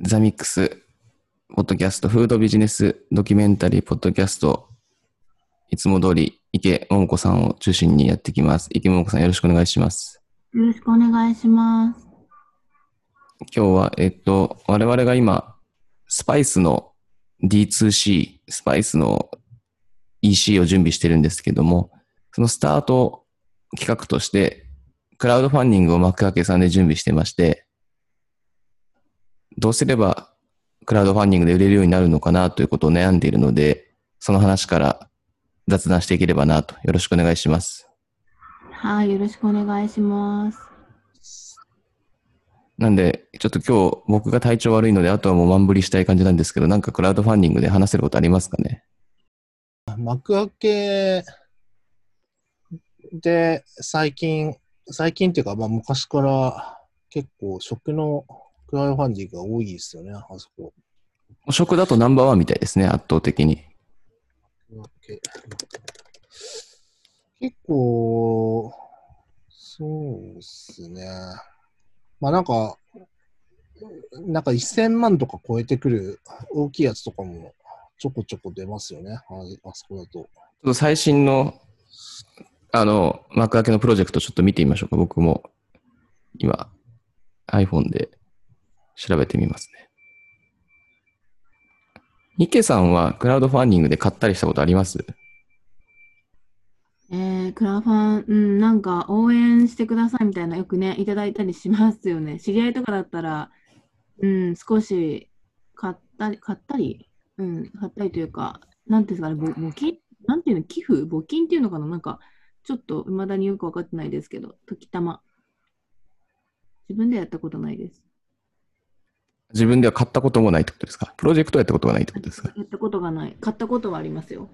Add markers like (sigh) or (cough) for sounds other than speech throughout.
ザミックス、ポッドキャスト、フードビジネスドキュメンタリー、ポッドキャスト、いつも通り、池桃子さんを中心にやっていきます。池桃子さん、よろしくお願いします。よろしくお願いします。今日は、えっと、我々が今、スパイスの D2C、スパイスの EC を準備してるんですけども、そのスタート企画として、クラウドファンディングを幕開けさんで準備してまして、どうすればクラウドファンディングで売れるようになるのかなということを悩んでいるので、その話から雑談していければなと、よろしくお願いします。はい、よろしくお願いします。なんで、ちょっと今日僕が体調悪いので、あとはもう満振りしたい感じなんですけど、なんかクラウドファンディングで話せることありますかね？幕開けで最近、最近っていうか、まあ、昔から結構食のクラウドファンディングが多いですよね、あそこ。食だとナンバーワンみたいですね、圧倒的に。結構、そうっすね。まあなんか、なんか1000万とか超えてくる大きいやつとかもちょこちょこ出ますよね、ああそこだと。ちょっと最新の、あの、幕開けのプロジェクトちょっと見てみましょうか。僕も今、iPhone で調べてみますね。池さんはクラウドファンディングで買ったりしたことあります？えー、クラファン、うん、なんか応援してくださいみたいなよくね、いただいたりしますよね。知り合いとかだったら、うん、少し買ったり、買ったり、うん、買ったりというか、なんていうんですかね、募金？なんていうの、寄付？募金っていうのかな？なんか、ちょっと未だによくわかってないですけど、時たま。自分でやったことないです。自分では買ったこともないってことですか？プロジェクトやったことがないってことですか？やったことがない。買ったことはありますよ。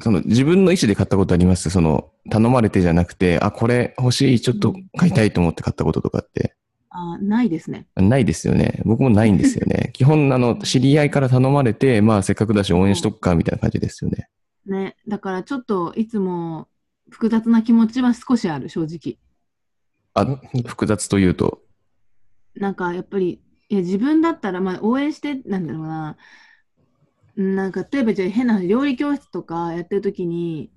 その自分の意思で買ったことあります？その頼まれてじゃなくて、あ、これ欲しい、ちょっと買いたいと思って買ったこととかって。あーないですね。ないですよね。僕もないんですよね。(laughs) 基本、あの、知り合いから頼まれて、まあ、せっかくだし応援しとくか、みたいな感じですよね。ね、だからちょっといつも複雑な気持ちは少しある、正直。あ、複雑というと。なんかやっぱり、いや自分だったら、まあ、応援して、なんだろうな、なんか例えばじゃあ変な話料理教室とかやってる時に、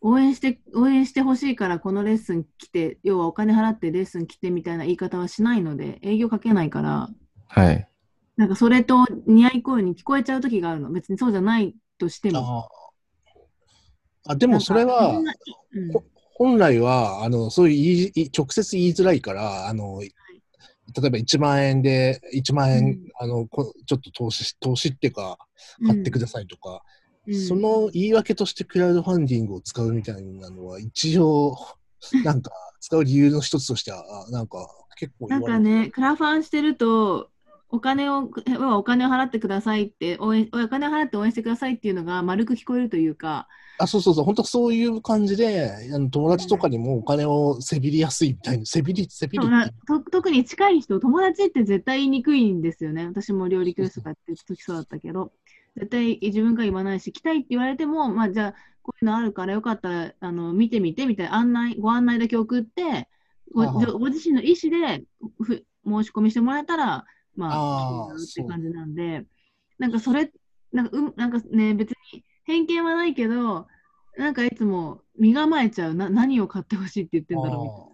応援して、応援してほしいからこのレッスン来て、要はお金払ってレッスン来てみたいな言い方はしないので、営業かけないから、はい。なんかそれと似合い声に聞こえちゃう時があるの。別にそうじゃないとしても。ああでもそれは、うんほ本来は、あの、そういう言いい直接言いづらいから、あの、例えば1万円で、1万円、うん。あの、こちょっと投資し、投資っていうか、買ってくださいとか、うん。その言い訳としてクラウドファンディングを使うみたいなのは、一応、(laughs) なんか、使う理由の一つとしては、あなんか、結構なんかね、クラファンしてると、お金を、要はお金を払ってくださいって、応援、お金を払って応援してくださいっていうのが丸く聞こえるというか、あ、そうそうそう、本当そういう感じで、あの友達とかにもお金をせびりやすいみたいな、せびり、せびるそうなと特に近い人、友達って絶対言いにくいんですよね。私も料理教室とかやってる時そうだったけど、絶対自分から言わないし、来たいって言われても、まあじゃあ、こういうのあるからよかったらあの見てみてみたいな案内、ご案内だけ送って、ごご自身の意思でふ申し込みしてもらえたら、まあって感じなんで、なんかそれ、なんか,、うん、なんかね、別に偏見はないけど、なんかいつも身構えちゃう、な何を買ってほしいって言ってんだろうみたいな。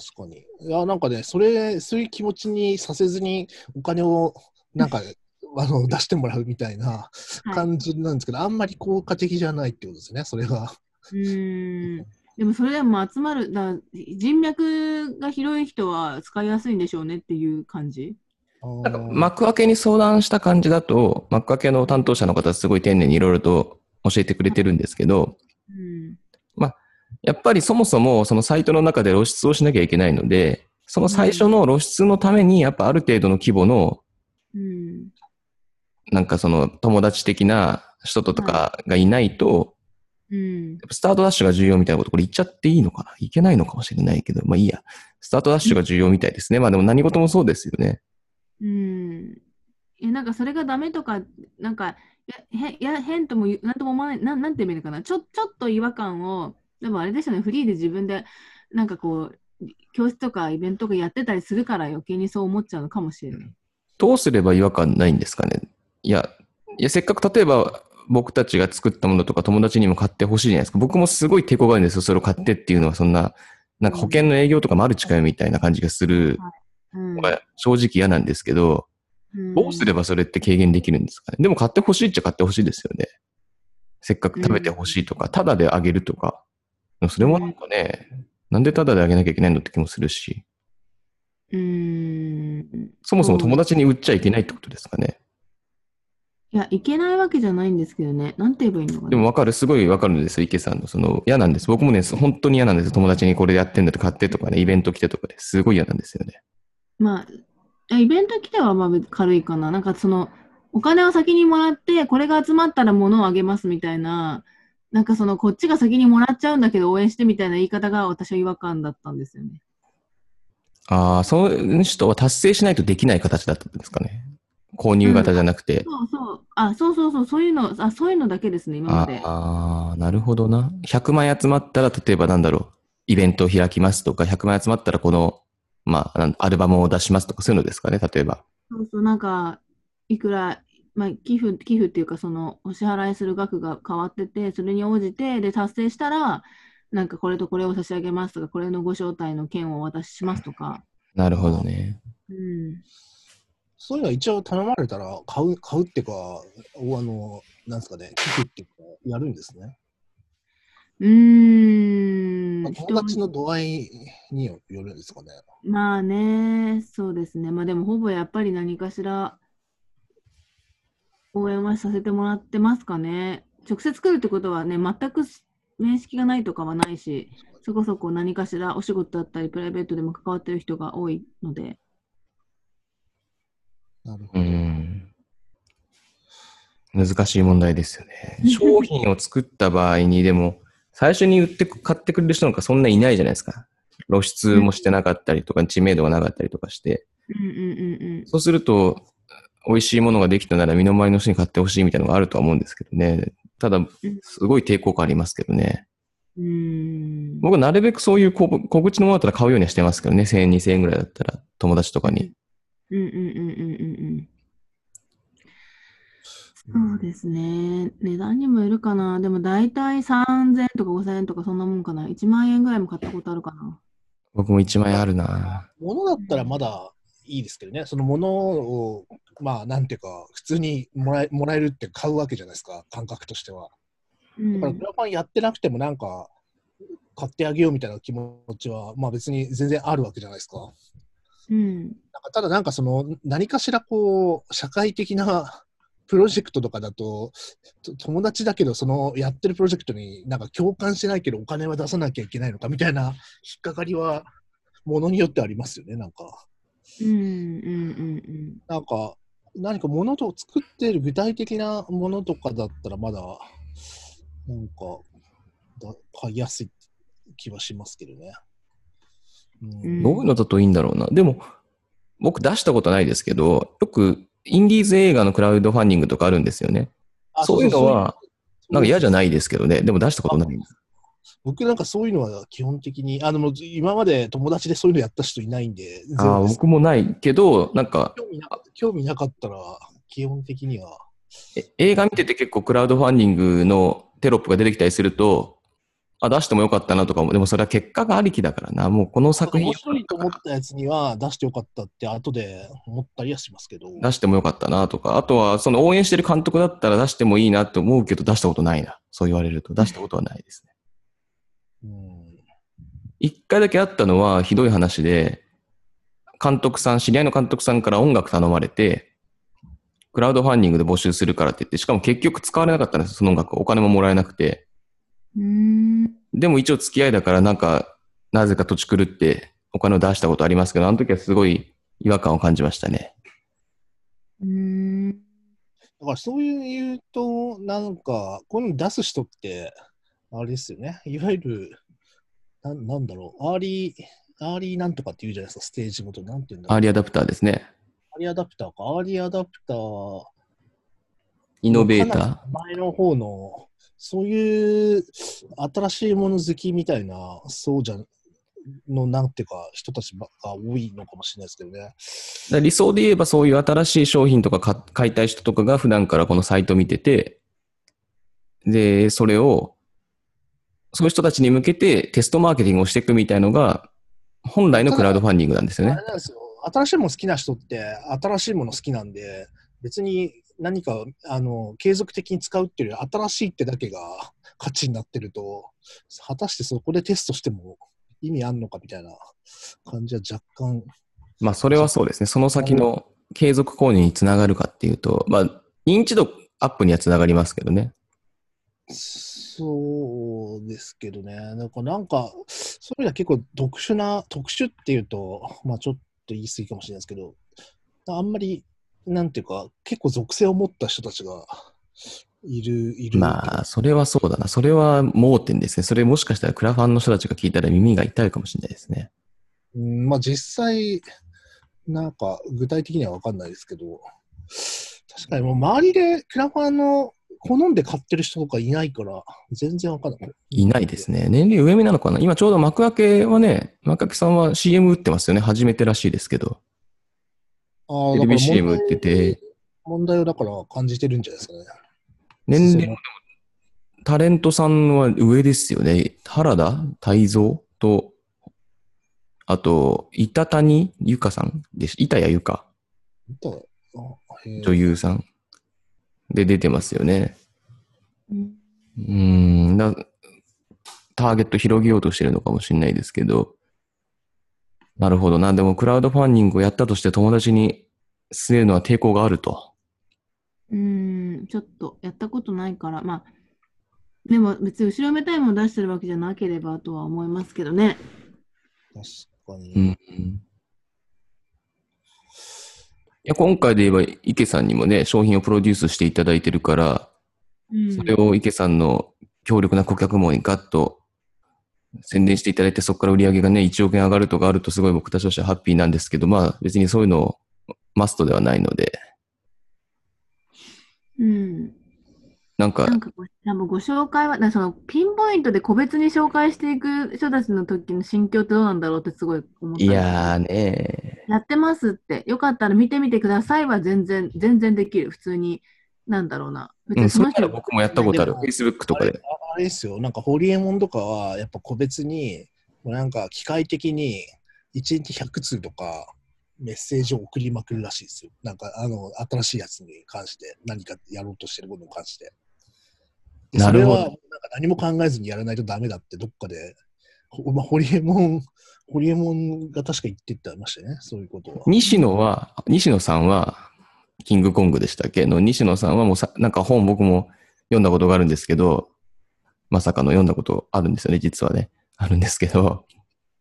確かに。いや、なんかね、それ、そういう気持ちにさせずに、お金を、なんか、(laughs) あの、出してもらうみたいなはい感じなんですけど、あんまり効果的じゃないってことですね、それが。うーんでもそれでも集まるだ人脈が広い人は使いやすいんでしょうねっていう感じ？なんか幕開けに相談した感じだと、幕開けの担当者の方すごい丁寧にいろいろと教えてくれてるんですけど、うん。やっぱりそもそもそのサイトの中で露出をしなきゃいけないので、その最初の露出のためにやっぱある程度の規模のうん。なんかその友達的な人とかがいないと、うんやっぱスタートダッシュが重要みたいなこと、これ言っちゃっていいのかな？いけないのかもしれないけど、まあいいや。スタートダッシュが重要みたいですね。まあでも何事もそうですよね。うんえなんかそれがダメとか、なんか、やへや変とも言うなんとも思わない、なんなんて言えばいいのかな、ちょちょっと違和感を、でもあれですよね、フリーで自分で、なんかこう、教室とかイベントとかやってたりするから余計にそう思っちゃうのかもしれない。どうすれば違和感ないんですかね？いや、いや、せっかく例えば僕たちが作ったものとか友達にも買ってほしいじゃないですか。僕もすごい抵抗があるんですよ。それを買ってっていうのはそんな、なんか保険の営業とかマルチかよみたいな感じがする正直嫌なんですけど、どうすればそれって軽減できるんですかね。でも買ってほしいっちゃ買ってほしいですよね。せっかく食べてほしいとか、タダであげるとか。それもなんかね、なんでタダであげなきゃいけないのって気もするし、うーん。そもそも友達に売っちゃいけないってことですかね。いや、いけないわけじゃないんですけどね。なんて言えばいいのかな。でもわかる、すごいわかるんですよ、池さんの。その、嫌なんです。僕もね、本当に嫌なんです。友達にこれやってんだって買ってとかね、イベント来てとかですごい嫌なんですよね。まあ、イベント来てはまあ軽いかな。なんかその、お金を先にもらって、これが集まったら物をあげますみたいな、なんかその、こっちが先にもらっちゃうんだけど応援してみたいな言い方が私は違和感だったんですよね。ああ、その人は達成しないとできない形だったんですかね。購入型じゃなくて。そうそう。あ、そうそうそう。そういうの、あ、そういうのだけですね、今まで。ああ、なるほどな。100万円集まったら、例えばなんだろう、イベントを開きますとか、100万円集まったらこの、まあ、アルバムを出しますとか、そういうのですかね、例えば。そうそう、なんか、いくら、まあ、寄付、寄付っていうか、その、お支払いする額が変わってて、それに応じて、で、達成したら、なんかこれとこれを差し上げますとか、これのご招待の件をお渡ししますとか。なるほどね。うん。そういうのは一応頼まれたら買う、買うっていうか、おあの、なんですかね、寄付っていうか、やるんですね。うーん。まあ、友達の度合いによるんですかね。まあね、そうですね。まあでも、ほぼやっぱり何かしら応援はさせてもらってますかね。直接来るってことはね、全く面識がないとかはないし、そこそこ何かしらお仕事だったり、プライベートでも関わってる人が多いので。うなるほど。ん。難しい問題ですよね。商品を作った場合に、でも、最初に売ってく、買ってくれる人なんかそんないないじゃないですか。露出もしてなかったりとか、知名度がなかったりとかして。そうすると、美味しいものができたなら身の回りの人に買ってほしいみたいなのがあるとは思うんですけどね。ただ、すごい抵抗感ありますけどね。うーん。僕はなるべくそういう小小口のものだったら買うようにはしてますけどね。1000円、2000円ぐらいだったら友達とかに。うんうんうんうんうんうん。そうですね。値段にもよるかな。でも大体3000円とか5000円とかそんなもんかな。1万円ぐらいも買ったことあるかな。僕も1万円あるな物だったらまだいいですけどね、その物を、まあ、なんていうか、普通にもらえもらえるって買うわけじゃないですか、感覚としては。うんだから、クラファンやってなくても、なんか、買ってあげようみたいな気持ちは、まあ別に全然あるわけじゃないですか。うん。なんかただなんかその、何かしらこう、社会的な (laughs) プロジェクトとかだと、と友達だけど、そのやってるプロジェクトになんか共感しないけど、お金は出さなきゃいけないのかみたいな引っかかりは、ものによってありますよね、なんか。うんうんうんなんか、何か物と作っている具体的なものとかだったら、まだ、なんか、だ買いやすい気はしますけどね。どういうのだといいんだろうな。でも、僕出したことないですけど、よくインディーズ映画のクラウドファンディングとかあるんですよね。あそういうのは、なんか嫌じゃいないですけどね。でも出したことない。僕なんかそういうのは基本的に、あの、今まで友達でそういうのやった人いないんで、全あ僕もないけど、なんか、興味な興味なかったら、基本的には、え映画見てて結構クラウドファンディングのテロップが出てきたりすると、あ、出してもよかったなとかも、でもそれは結果がありきだからな。もうこの作品面白いと思ったやつには出してよかったって後で思ったりはしますけど、出してもよかったなとか、あとはその応援してる監督だったら出してもいいなと思うけど出したことないな。そう言われると出したことはないですね。うん一回だけあったのはひどい話で、監督さん、知り合いの監督さんから音楽頼まれて、クラウドファンディングで募集するからって言って、しかも結局使われなかったんですよ、その音楽。お金ももらえなくて。うん。うでも一応付き合いだからなんか、なぜかとち狂ってお金を出したことありますけど、あの時はすごい違和感を感じましたね。ーん。だからそういう言うと、なんか、こういうの出す人って、あれですよね。いわゆる、なんなんだろう、アーリー、アーリーなんとかって言うじゃないですか、ステージごと。なんて言うんだろう。アーリーアダプターですね。アーリーアダプターか。アーリーアダプター。イノベーター？前の方の、そういう新しいもの好きみたいな、そうじゃ、の、なんていうか、人たちが多いのかもしれないですけどね。理想で言えばそういう新しい商品とか買買いたい人とかが普段からこのサイト見てて、で、それを、そういう人たちに向けてテストマーケティングをしていくみたいのが、本来のクラウドファンディングなんですよね。新しいもの好きな人って、新しいもの好きなんで、別に何か、あの、継続的に使うっていうより、新しいってだけが (laughs) 価値になってると、果たしてそこでテストしても意味あんのかみたいな感じは若干、まあ、それはそうですね。その先の継続購入につながるかっていうと、まあ、認知度アップにはつながりますけどね。そうですけどね。なんか、なんか、そういうのは結構特殊な、特殊っていうと、まあちょっと言い過ぎかもしれないですけど、あんまり、なんていうか、結構属性を持った人たちがいる、いる。まあ、それはそうだな。それは盲点ですね。それもしかしたらクラファンの人たちが聞いたら耳が痛いかもしれないですね。うん、まあ実際、なんか具体的には分かんないですけど、確かにもう周りでクラファンの好んで買ってる人とかいないから、全然分かんない。いないですね。年齢上目なのかな今ちょうど幕開けはね、幕開けさんは CM 打ってますよね。初めてらしいですけど。テレビ CM 問題打ってて、問題をだから感じてるんじゃないですかね。年齢もタレントさんは上ですよね。原田泰造と、あと、板谷由香さんでし板谷由香、女優さん。で出てますよね。うん。ターゲット広げようとしてるのかもしれないですけど、なるほどな。でも、クラウドファンディングをやったとして友達に据えるのは抵抗があると。うーん、ちょっとやったことないから、まあ、でも別に後ろめたいもの出してるわけじゃなければとは思いますけどね。確かに。うん。いや、今回で言えば、池さんにもね、商品をプロデュースしていただいてるから、うん、それを池さんの強力な顧客網にガッと宣伝していただいて、そこから売り上げがね、1億円上がるとかあるとすごい僕たちとしてはハッピーなんですけど、まあ別にそういうのマストではないので、うん。なんかなんかごご紹介は、そのピンポイントで個別に紹介していく人たちの時の心境ってどうなんだろうってすごい思った。いやーねやってますって、よかったら見てみてくださいは全然、全然できる。普通に、なんだろうな。別うん、にそれなら僕もやったことある。Facebook とかで。あれですよ、なんかホリエモンとかは、やっぱ個別に、もうなんか機械的に1日100通とかメッセージを送りまくるらしいですよ。なんかあの新しいやつに関して、何かやろうとしてることに関して。でなるほどそれはなんか何も考えずにやらないとダメだって、どっかで、ほまあ、ホリエモン、ホリエモンが確か言ってってましたよね、そういうことは。西野は、西野さんは、キングコングでしたっけ？の西野さんはもうさ、なんか本僕も読んだことがあるんですけど、まさかの読んだことあるんですよね、実はね。あるんですけど、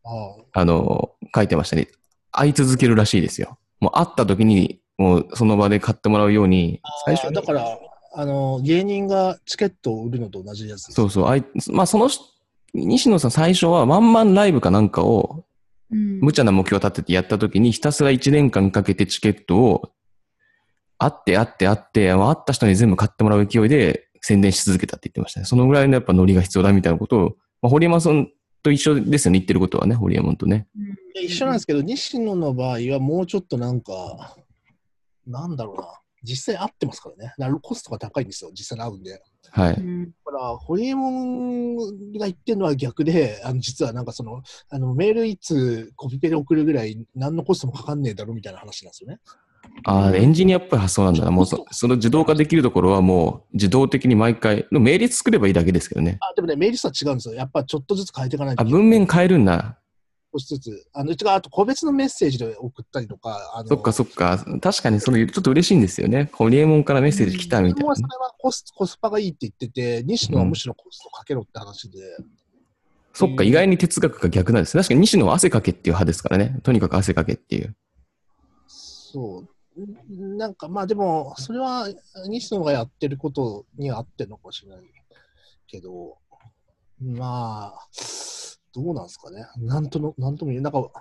あああの、書いてましたね。会い続けるらしいですよ。もう会った時に、もうその場で買ってもらうように、最初だから、あの、芸人がチケットを売るのと同じやつです。そうそう、あいまあその人、西野さん最初はワンマンライブかなんかをうん無茶な目標を立ててやった時にひたすら1年間かけてチケットを会って会って会って、会った人に全部買ってもらう勢いで宣伝し続けたって言ってましたね。そのぐらいのやっぱノリが必要だみたいなことを、まあ、堀山さんと一緒ですよね、言ってることはね、堀山とね。一緒なんですけど、西野の場合はもうちょっとなんか、なんだろうな、実際合ってますからね。だからコストが高いんですよ、実際に合うんで。はい。うんだから、ホリエモンが言ってるのは逆で、あの実はなんかその、あのメールいつコピペで送るぐらい、何のコストもかかんねえだろみたいな話なんですよね。ああ、エンジニアっぽい発想なんだな。もうそその自動化できるところはもう自動的に毎回、の命令作ればいいだけですけどね。あでもね、メール数は違うんですよ。やっぱちょっとずつ変えていかないとあ。文面変えるんだ。少しずつ。あのうちがあと個別のメッセージで送ったりとか、あのそっかそっか。確かにそれちょっと嬉しいんですよね。ホリエモンからメッセージ来たみたいなねそ。れはコスコスパがいいって言ってて、西野はむしろコストかけろって話で、そっか、意外に哲学が逆なんです。確かに西野は汗かけっていう派ですからね。とにかく汗かけっていう。そう。んなんかまあでも、それは西野がやってることには合ってるのかもしれないけど、まあ、どうなんですかね。なんとの、なんとも言えなんか、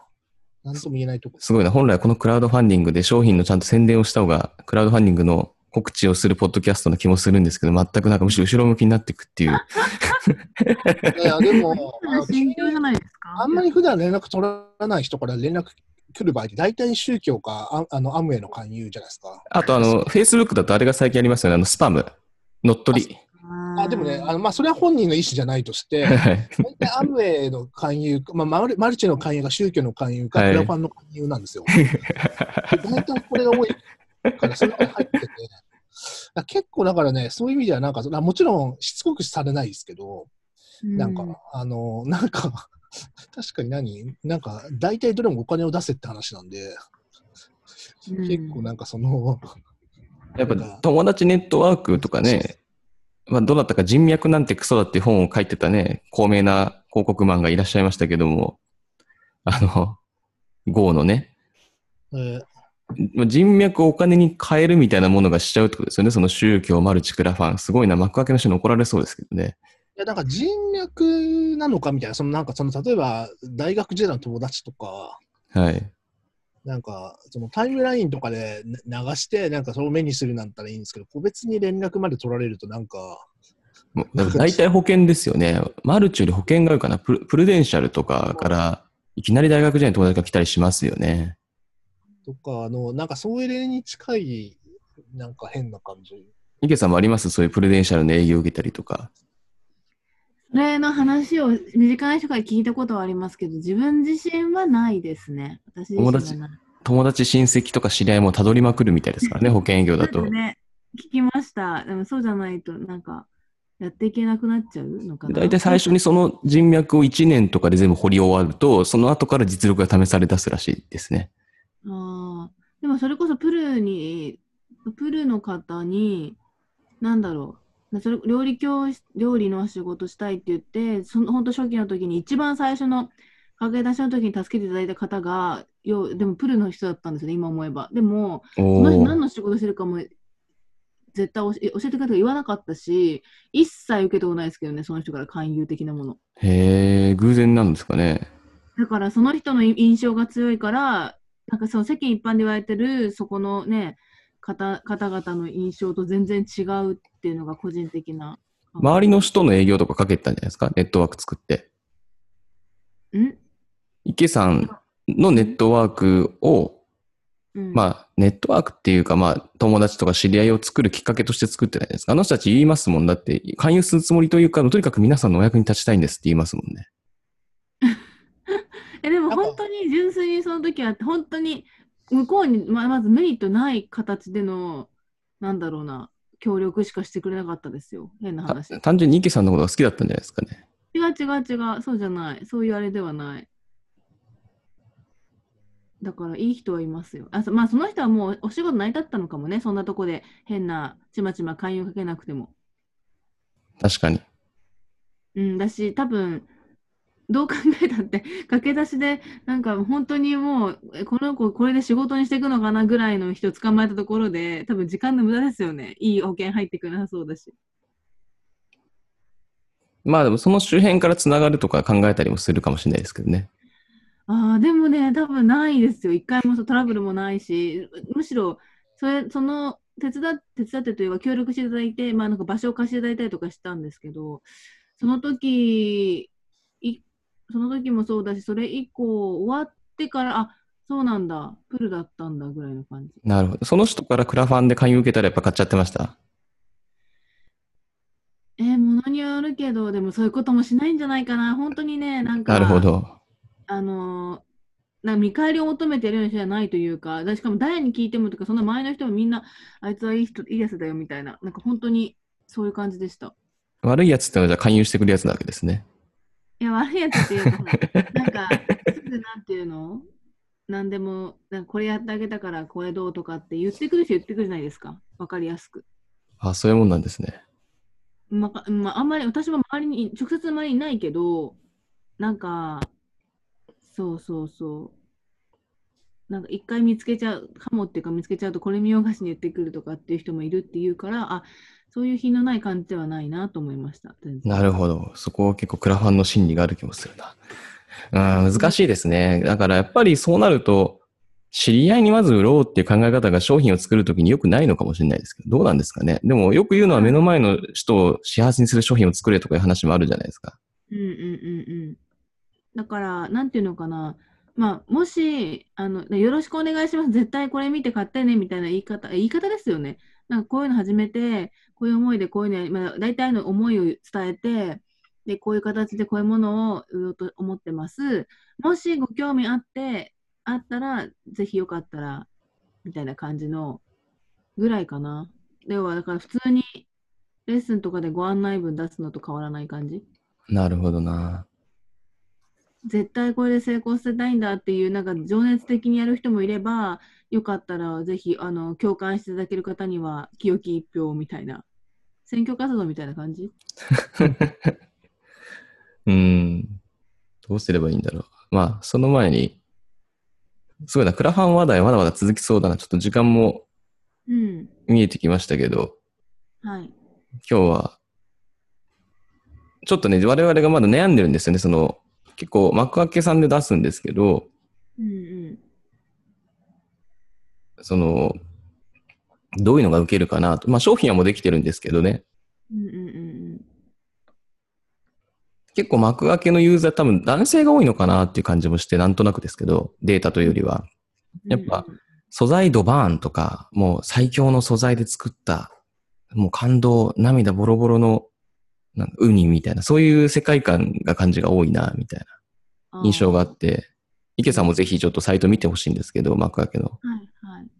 なんとも言えないとこ。すごいな。本来このクラウドファンディングで商品のちゃんと宣伝をした方が、クラウドファンディングの告知をするポッドキャストの気もするんですけど、全くなんかむしろ後ろ向きになっていくっていう。(laughs) いや、でも。(laughs) あんまり普段連絡取らない人から連絡来る場合って、大体宗教かああのアムウェイの勧誘じゃないですか。あとあの、Facebook だとあれが最近ありますよね。あの、スパム。乗っ取り。あでもね、あのまあ、それは本人の意思じゃないとして、(laughs) はい大体アムウェイの勧誘、まあ、マルマルチの勧誘が宗教の勧誘か、はいクラファンの勧誘なんですよ。大体これが多いから、それが入ってて、だ結構だからね、そういう意味ではなんか、あもちろんしつこくされないですけど、なんか、あの、なんか、(laughs) 確かに何？なんか、大体どれもお金を出せって話なんで、うん結構なんかその、やっぱ友達ネットワークとかね、まあ、どなたか人脈なんてクソだっていう本を書いてたね、高名な広告マンがいらっしゃいましたけども、あの、GO のね、えーまあ人脈をお金に変えるみたいなものがしちゃうってことですよね。その宗教、マルチ、クラファン。すごいな、幕開けの人に怒られそうですけどね。いや、なんか人脈なのかみたいな、そのなんかその、例えば大学時代の友達とか、はい。なんか、そのタイムラインとかでな流して、なんかそれを目にするなんたらいいんですけど、個別に連絡まで取られるとなんか、大体保険ですよね。マルチより保険があるかな。プルプルデンシャルとかから、いきなり大学時代の友達が来たりしますよね。とか、あの、なんかそれに近い、なんか変な感じ。池さんもあります？そういうプルデンシャルの営業を受けたりとか。それの話を身近な人から聞いたことはありますけど、自分自身はないですね。私自身はない友友達、親戚とか知り合いもたどりまくるみたいですからね、(laughs) 保険営業だと。ね、聞きました。でもそうじゃないと、なんか、やっていけなくなっちゃうのかな。大体最初にその人脈を1年とかで全部掘り終わると、その後から実力が試され出すらしいですね。ああ、でもそれこそプルに、プルの方に、なんだろう、それ料理教室、料理の仕事したいって言って、その本当初期の時に一番最初の駆け出しの時に助けていただいた方が、よでもプルの人だったんですよね、今思えば。でも、そおの人何ーの仕事してるかも絶対教え教えてくれとか言わなかったし、一切受けたことないですけどね、その人から勧誘的なもの。へえ、偶然なんですかね。だからその人の印象が強いから、なんかその世間一般で言われてるそこのね、方方々の印象と全然違うっていうのが個人的な。周りの人の営業とかかけてたんじゃないですか？ネットワーク作って。ん？池さんのネットワークを、うん、まあ、ネットワークっていうか、まあ、友達とか知り合いを作るきっかけとして作ってないですか？あの人たち言いますもんだって、勧誘するつもりというか、とにかく皆さんのお役に立ちたいんですって言いますもんね。(laughs) えでも本当に純粋にその時は本当に向こうにままずメリットない形でのなんだろうな協力しかしてくれなかったですよ。変な話。単純に池さんのことが好きだったんじゃないですかね。違う違うそう。じゃないそういうあれではない。だからいい人はいますよ。あそまあその人はもうお仕事成り立ったのかもね。そんなとこで変なちまちま勧誘かけなくても。確かに。うん、だし、多分どう考えたって、駆け出しで、なんか本当にもう、えこの子、これで仕事にしていくのかなぐらいの人捕まえたところで、多分時間の無駄ですよね。いい保険入ってくれなさそうだし。まあでもその周辺からつながるとか考えたりもするかもしれないですけどね。ああ、でもね、多分ないですよ。一回もトラブルもないし、むしろ、それ、その、手伝っ手伝ってというか、協力していただいて、まあなんか場所を貸していただいたりとかしたんですけど、その時、いその時もそうだし、それ以降、終わってから、あ、そうなんだ、プルだったんだぐらいの感じ。なるほど。その人からクラファンで勧誘受けたらやっぱ買っちゃってました？えー、ものによるけど、でもそういうこともしないんじゃないかな。本当にね、なんか、なるほど。あのーな見返りを求めてるような人じゃないというか、だしかも誰に聞いてもとか、その周りの人もみんな、あいつはいい人、いいやつだよみたいな、なんか本当にそういう感じでした。悪いやつってのはじゃあ勧誘してくるやつなわけですね。いや、悪いやつっていうか、なんか、すぐなんていうの？なんでも、なんかこれやってあげたからこれどうとかって言ってくる人言ってくるじゃないですか。わかりやすく。あ、そういうもんなんですね。まあ、まあ、あんまり私も周りに、直接周りにいないけど、なんか、そうそうそう。なんか一回見つけちゃう、かもっていうか見つけちゃうと、これ見よがしに言ってくるとかっていう人もいるっていうから、あ、そういう品のない感じではないなと思いました。なるほど。そこ結構クラファンの心理がある気もするな。うん、難しいですね。だからやっぱりそうなると、知り合いにまず売ろうっていう考え方が商品を作るときによくないのかもしれないですけど、どうなんですかね。でもよく言うのは目の前の人を幸せにする商品を作れとかいう話もあるじゃないですか。うんうんうんうん。だから、なんていうのかな。まあ、もし、あの、よろしくお願いします。絶対これ見て買ってね、みたいな言い方、言い方ですよね。なんかこういうの始めて、こういう思いでこういうのやり、まあ、大体の思いを伝えて、で、こういう形でこういうものを売ろうと思ってます。もしご興味あって、あったら、ぜひよかったら、みたいな感じのぐらいかな。要は、だから普通にレッスンとかでご案内文出すのと変わらない感じ？なるほどな。絶対これで成功させたいんだっていう、なんか情熱的にやる人もいれば、よかったらぜひ、あの、共感していただける方には、清き一票みたいな、選挙活動みたいな感じ？(laughs) うーん。どうすればいいんだろう。まあ、その前に、すごいな、クラファン話題まだまだ続きそうだな。ちょっと時間もうん。見えてきましたけど、はい。今日は、ちょっとね、我々がまだ悩んでるんですよね。その、結構幕開けさんで出すんですけど、うんうん。その、どういうのが受けるかなと。まあ商品はもうできてるんですけどね。うんうんうん結構幕開けのユーザー多分男性が多いのかなっていう感じもして、なんとなくですけど、データというよりは。うん。やっぱ素材ドバーンとか、もう最強の素材で作った、もう感動、涙ボロボロの、なんかウニみたいな、そういう世界観が感じが多いな、みたいな印象があっ。て、池さんもぜひちょっとサイト見てほしいんですけど、幕開けの。はいはい。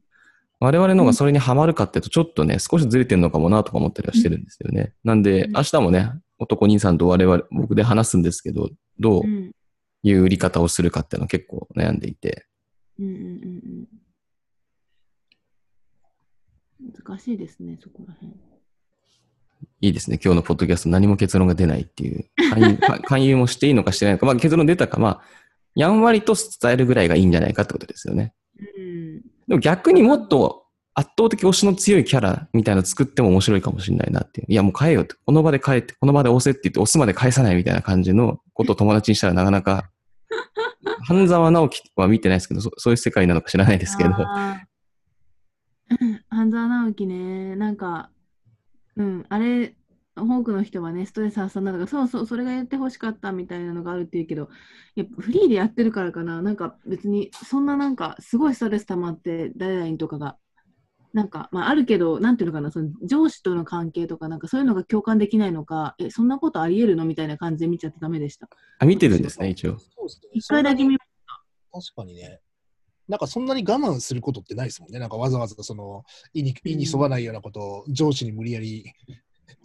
我々のがそれにハマるかっていうと、ちょっとね、少しずれてるのかもなとか思ったりはしてるんですよね。なんで、うん明日もね、男兄さんと我々、僕で話すんですけど、どううんいう売り方をするかっていうのを結構悩んでいて、うんうんうんうん。難しいですね、そこら辺。いいですね。今日のポッドキャスト何も結論が出ないっていう。勧誘 (laughs) か勧誘もしていいのかしてないのか。まあ結論出たか、まあ、やんわりと伝えるぐらいがいいんじゃないかってことですよね。うん。でも逆にもっと圧倒的推しの強いキャラみたいなの作っても面白いかもしれないなっていう。いやもう変えようって。この場で変えて、この場で押せって言って押すまで返さないみたいな感じのことを友達にしたらなかなか、(laughs) 半沢直樹は見てないですけど、そそういう世界なのか知らないですけど。半沢直樹ね、なんか、うん、あれ、多くの人はね、ストレス発散なのが、そうそう、それがやってほしかったみたいなのがあるっていうけど、やっぱフリーでやってるからかな、なんか別に、そんななんか、すごいストレス溜まって、誰々にとかが、なんか、まあ、あるけど、なんていうのかな、その上司との関係とか、なんかそういうのが共感できないのか、え、そんなことあり得るのみたいな感じで見ちゃってダメでした。あ、見てるんですね、一応。一回だけ見確かにね。なんかそんなに我慢することってないですもんね。なんかわざわざその、意に意に沿わないようなことを上司に無理やりさ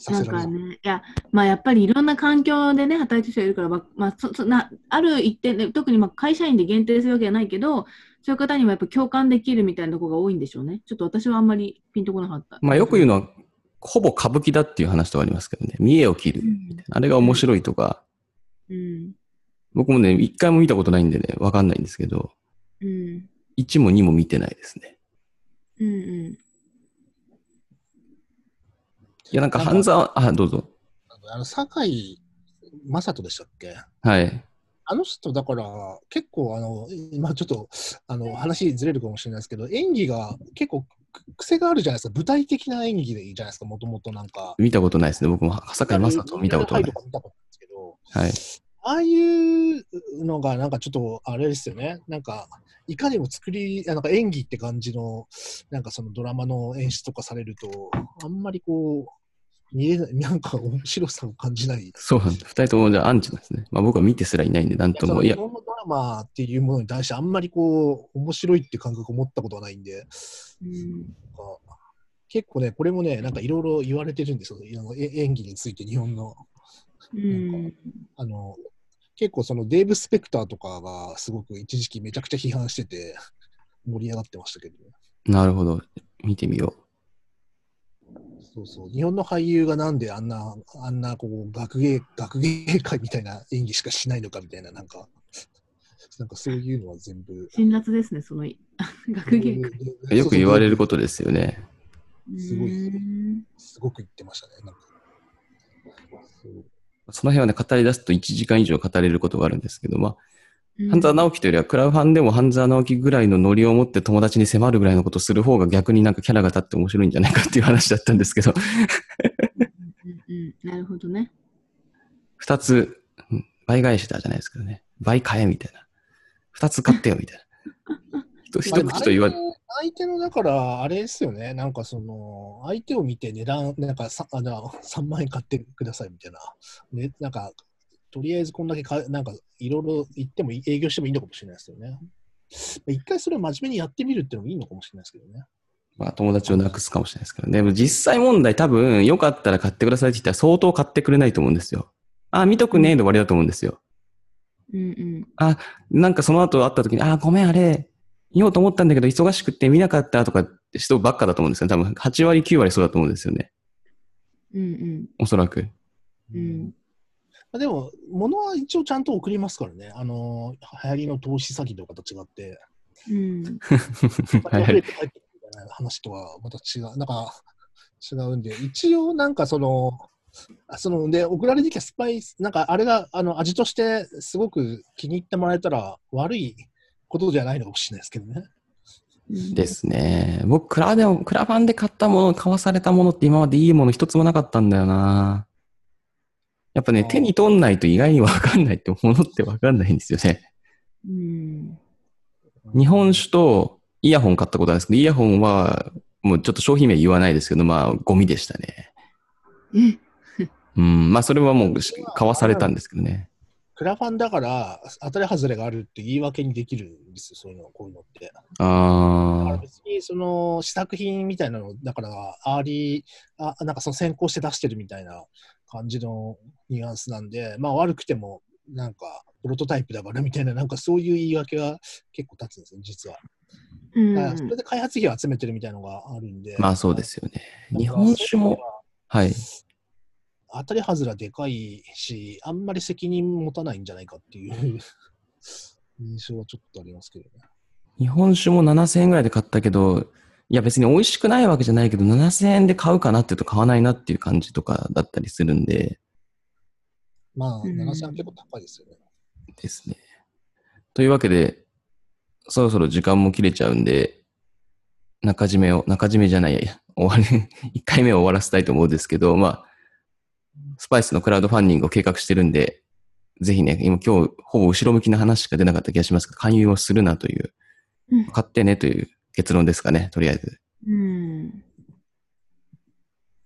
なん。かね、いや、まあやっぱりいろんな環境でね、働いてる人がいるから、まあまあ、そそなある一点で、特にまあ会社員で限定するわけじゃないけど、そういう方にもやっぱ共感できるみたいなところが多いんでしょうね。ちょっと私はあんまりピンとこなかった。まあよく言うのは、ほぼ歌舞伎だっていう話とかありますけどね。見栄を切るう。んあれが面白いとか、うん。僕もね、一回も見たことないんでね、わかんないんですけど、うん。1も2も見てないですね。うんうん。いや、なんか半沢、あ、どうぞ。あの、酒井正人でしたっけ？はい。あの人、だから、結構、あの、今ちょっと、あの、話ずれるかもしれないですけど、演技が結構く癖があるじゃないですか。舞台的な演技でいいじゃないですか、もともとなんか。見たことないですね。僕も坂井正人見たことない見たことないですけど、はい。ああいうのが、なんかちょっと、あれですよね。なんか、いかにも作り、あなんか演技って感じの、なんかそのドラマの演出とかされると、あんまりこう、見えない、なんか面白さを感じない。そうなんです。二人ともじゃあアンチなんですね。まあ僕は見てすらいないんで、なんとも。いや日、本のドラマっていうものに対してあんまりこう、面白いって感覚を持ったことはないんで、うんなんか結構ね、これもね、なんかいろいろ言われてるんですよ。あのえ演技について日本の。うん。あの、結構そのデーブ・スペクターとかがすごく一時期めちゃくちゃ批判してて盛り上がってましたけど、なるほど。見てみよそうそう。日本の俳優がなんであんな、あんなこう学芸、学芸会みたいな演技しかしないのかみたいな、なんか、なんかそういうのは全部。辛辣ですね、その学芸会。う。よく言われることですよね。すごいうんすごく言ってましたね。なんかそうその辺はね、語り出すと1時間以上語れることがあるんですけど、まあ、半沢直樹というよりは、クラウファンでも半沢直樹ぐらいのノリを持って友達に迫るぐらいのことをする方が逆になんかキャラが立って面白いんじゃないかっていう話だったんですけど、うんうん、なるほどね。二つ、うん倍返しだじゃないですけどね。倍買えみたいな。二つ買ってよみたいな。一一口と言わ相手の相手の、だから、あれですよね。なんかその、相手を見て値段、なんかさあの3万円買ってくださいみたいな。ね、なんか、とりあえずこんだけか、なんか、いろいろ言っても営業してもいいのかもしれないですよね。一回それを真面目にやってみるっていうのもいいのかもしれないですけどね。まあ友達をなくすかもしれないですけどね。でも実際問題多分、よかったら買ってくださいって言ったら相当買ってくれないと思うんですよ。あ、見とくねで終わりだと思うんですよ。うんうん。なんかその後会った時に、あ、ごめんあれ、言おうと思ったんだけど忙しくて見なかったとかって人ばっかだと思うんですよ。多分8割9割そうだと思うんですよね。うんおそらく。うん。でも、物は一応ちゃんと送りますからね。あの、流行りの投資詐欺とかと違って、うん。話とはまた違う、なんか違うんで、一応なんかその、あそので送られてきたスパイス、なんかあれがあの味としてすごく気に入ってもらえたら悪いことじゃないのかもしれないですけどね。うんですね。僕、クラでも、クラファンで買ったもの、買わされたものって今までいいもの一つもなかったんだよな。やっぱね、手に取んないと意外にわかんないってものってわかんないんですよね。うん。日本酒とイヤホン買ったことあるんですけど、イヤホンはもうちょっと商品名言わないですけど、まあゴミでしたね。え、(laughs) うん、まあそれはもうし買わされたんですけどね。クラファンだから当たり外れがあるって言い訳にできるんですよ、そういうの、こういうのって。だからあ別にその試作品みたいなの、だからアーリー、あなんかその先行して出してるみたいな感じのニュアンスなんで、まあ悪くてもなんかプロトタイプだからみたいな、なんかそういう言い訳が結構立つんですよ、実は。うんそれで開発費を集めてるみたいなのがあるんで。あ、まあそうですよね。日本酒も、はい。当たり外れはでかいし、あんまり責任持たないんじゃないかっていう印象はちょっとありますけどね。日本酒も7000円ぐらいで買ったけど、いや別に美味しくないわけじゃないけど、7000円で買うかなっていうと買わないなっていう感じとかだったりするんで、まあ、うん7000は結構高いですよね。ですね。というわけで、そろそろ時間も切れちゃうんで、中締めを、中締めじゃないや、終わり、1回目を終わらせたいと思うんですけど、まあ、スパイスのクラウドファンディングを計画してるんで、ぜひね、今今日ほぼ後ろ向きな話しか出なかった気がしますけど、勧誘をするなといううん、買ってねという結論ですかね、とりあえず。うん。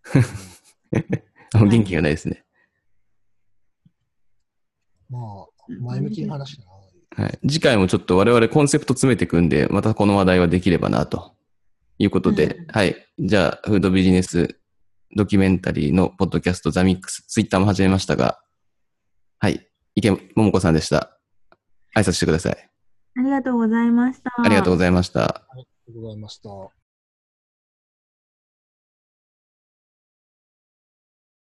(laughs) あ元気がないですね。まあ、前向きな話だな。はい。次回もちょっと我々コンセプト詰めていくんで、またこの話題はできればな、ということで、うんはい。じゃあ、フードビジネスドキュメンタリーのポッドキャストザミックス、ツイッターも始めましたが、はい。池桃子さんでした。挨拶してください。ありがとうございました。ありがとうございました。ありがとうございました。